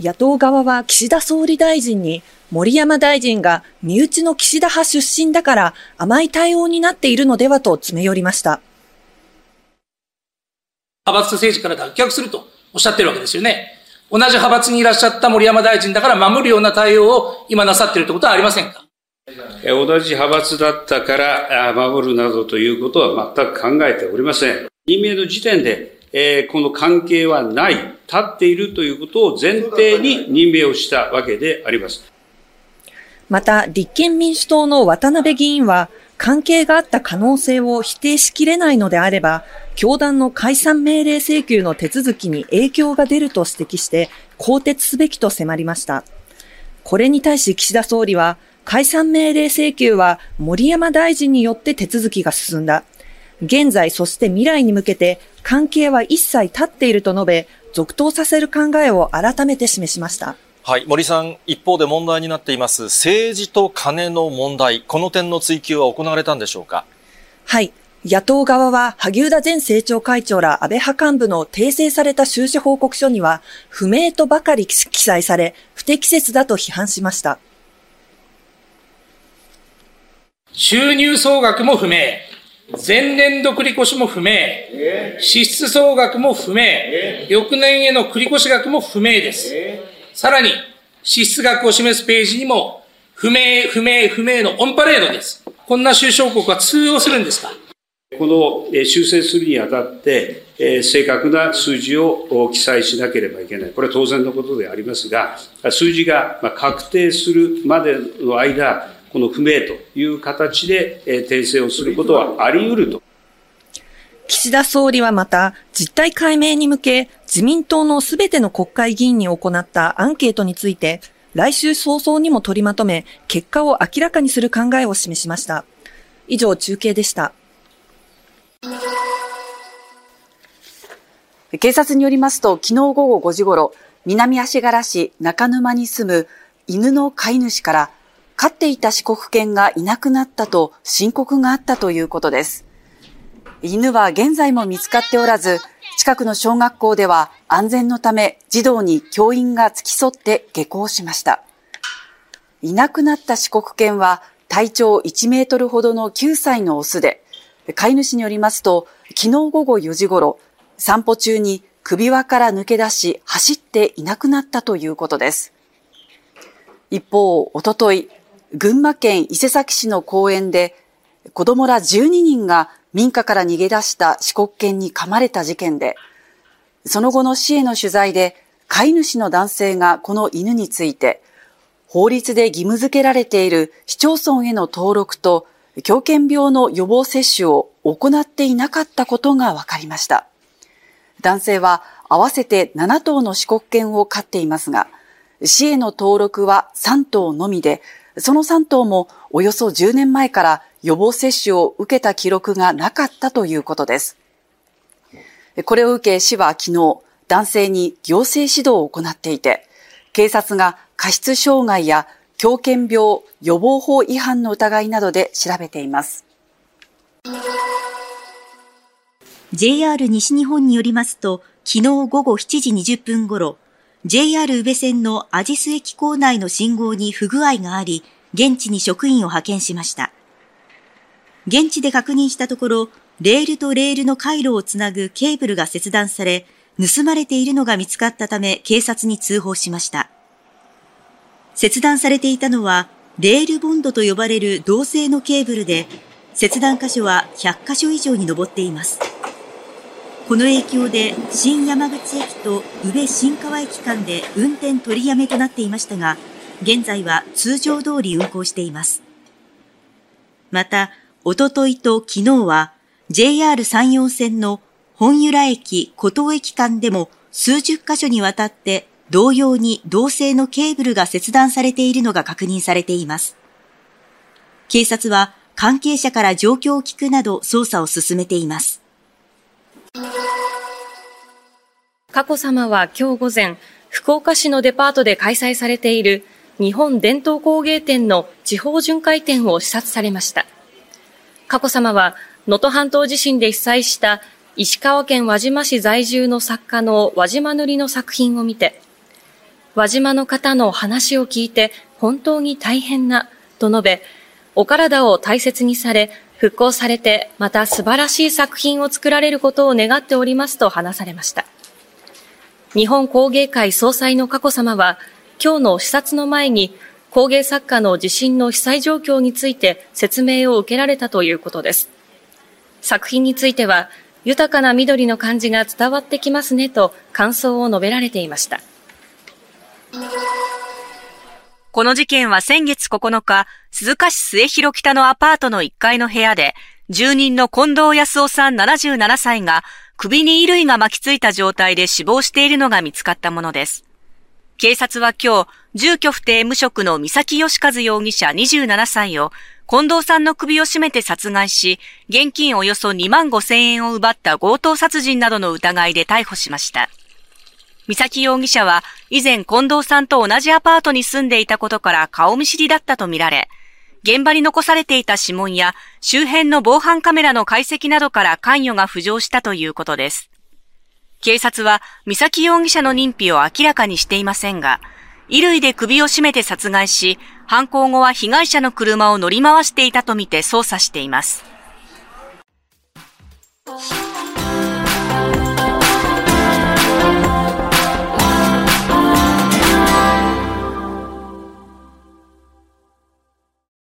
野党側は岸田総理大臣に森山大臣が身内の岸田派出身だから甘い対応になっているのではと詰め寄りました。派閥政治から脱却するとおっしゃってるわけですよね。同じ派閥にいらっしゃった森山大臣だから守るような対応を今なさっているということはありませんか？同じ派閥だったから守るなどということは全く考えておりません。任命の時点で、えー、この関係はない、立っているということを前提に任命をしたわけであります。また、立憲民主党の渡辺議員は、関係があった可能性を否定しきれないのであれば、教団の解散命令請求の手続きに影響が出ると指摘して、更迭すべきと迫りました。これに対し岸田総理は、解散命令請求は森山大臣によって手続きが進んだ。現在そして未来に向けて関係は一切立っていると述べ、続投させる考えを改めて示しました。はい。森さん、一方で問題になっています、政治と金の問題、この点の追及は行われたんでしょうか？はい。野党側は、萩生田前政調会長ら安倍派幹部の訂正された収支報告書には、不明とばかり記載され、不適切だと批判しました。収入総額も不明。前年度繰越も不明。支出総額も不明。翌年への繰越額も不明です。さらに、支出額を示すページにも、不明、不明、不明のオンパレードです。こんな収支報告は通用するんですか？この修正するにあたって、正確な数字を記載しなければいけない。これは当然のことでありますが、数字が確定するまでの間、この不明という形で訂正をすることはあり得ると。岸田総理はまた、実態解明に向け、自民党のすべての国会議員に行ったアンケートについて、来週早々にも取りまとめ、結果を明らかにする考えを示しました。以上、中継でした。警察によりますと、昨日午後5時ごろ、南足柄市中沼に住む犬の飼い主から、飼っていた四国犬がいなくなったと申告があったということです。犬は現在も見つかっておらず、近くの小学校では安全のため児童に教員が付き添って下校しました。いなくなった四国犬は体長1メートルほどの9歳のオスで、飼い主によりますと、昨日午後4時頃、散歩中に首輪から抜け出し走っていなくなったということです。一方、おととい、群馬県伊勢崎市の公園で子供ら12人が民家から逃げ出した四国犬に噛まれた事件で、その後の市への取材で、飼い主の男性がこの犬について、法律で義務付けられている市町村への登録と、狂犬病の予防接種を行っていなかったことが分かりました。男性は合わせて7頭の四国犬を飼っていますが、市への登録は3頭のみで、その3頭もおよそ10年前から予防接種を受けた記録がなかったということです。これを受け市は昨日、男性に行政指導を行っていて、警察が過失傷害や狂犬病予防法違反の疑いなどで調べています。JR 西日本によりますと、昨日午後7時20分ごろ、JR 宇部線のアジス駅構内の信号に不具合があり、現地に職員を派遣しました。現地で確認したところ、レールとレールの回路をつなぐケーブルが切断され、盗まれているのが見つかったため警察に通報しました。切断されていたのは、レールボンドと呼ばれる銅製のケーブルで、切断箇所は100箇所以上に上っています。この影響で新山口駅と宇部新川駅間で運転取りやめとなっていましたが、現在は通常通り運行しています。また、おとといと昨日は JR 山陽線の本由良駅古東駅間でも数十箇所にわたって同様に銅製のケーブルが切断されているのが確認されています。警察は関係者から状況を聞くなど捜査を進めています。佳子さまは今日午前、福岡市のデパートで開催されている日本伝統工芸展の地方巡回展を視察されました。佳子さまは、能登半島地震で被災した石川県輪島市在住の作家の輪島塗の作品を見て、輪島の方の話を聞いて本当に大変な、と述べ、お体を大切にされ、復興されて、また素晴らしい作品を作られることを願っておりますと話されました。日本工芸会総裁の佳子さまは、今日の視察の前に、工芸作家の地震の被災状況について説明を受けられたということです。作品については、豊かな緑の感じが伝わってきますねと感想を述べられていました。この事件は先月9日、鈴鹿市末広北のアパートの1階の部屋で、住人の近藤康夫さん77歳が首に衣類が巻きついた状態で死亡しているのが見つかったものです。警察は今日、住居不定無職の三崎義和容疑者27歳を、近藤さんの首を絞めて殺害し、現金およそ2万5千円を奪った強盗殺人などの疑いで逮捕しました。三崎容疑者は以前近藤さんと同じアパートに住んでいたことから顔見知りだったとみられ、現場に残されていた指紋や周辺の防犯カメラの解析などから関与が浮上したということです。警察は三崎容疑者の認否を明らかにしていませんが、衣類で首を絞めて殺害し、犯行後は被害者の車を乗り回していたとみて捜査しています。